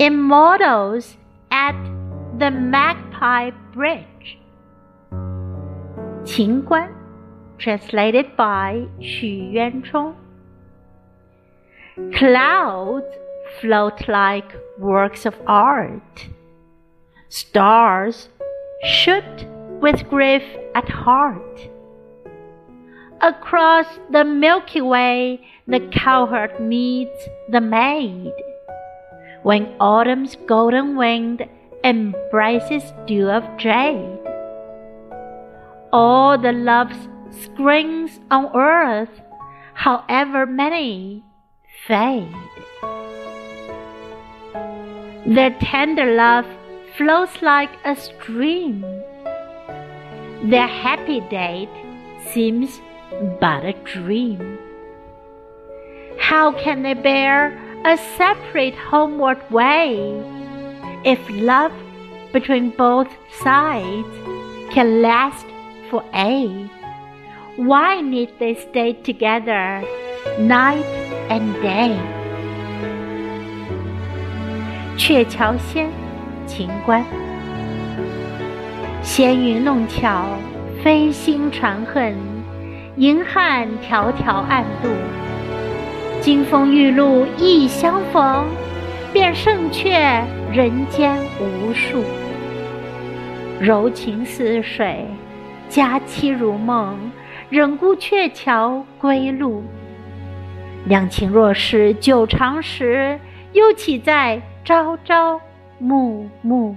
Immortals at the Magpie Bridge. 秦观 translated by Xu Yuanchong. Clouds float like works of art. Stars shoot with grief at heart. Across the Milky Way, the cowherd meets the maid. When autumn's golden wind embraces dew of jade, all the love's springs on earth, however many, fade. Their tender love flows like a stream. Their happy date seems but a dream. How can they bear a separate homeward way if love between both sides can last for aye? Why need they stay together night and day? 鹊桥仙，秦观。纤云弄巧，飞星传恨，银汉迢迢暗度。 金风玉露一相逢，便胜却人间无数。柔情似水，佳期如梦。忍顾鹊桥归路，两情若是久长时，又岂在朝朝暮暮？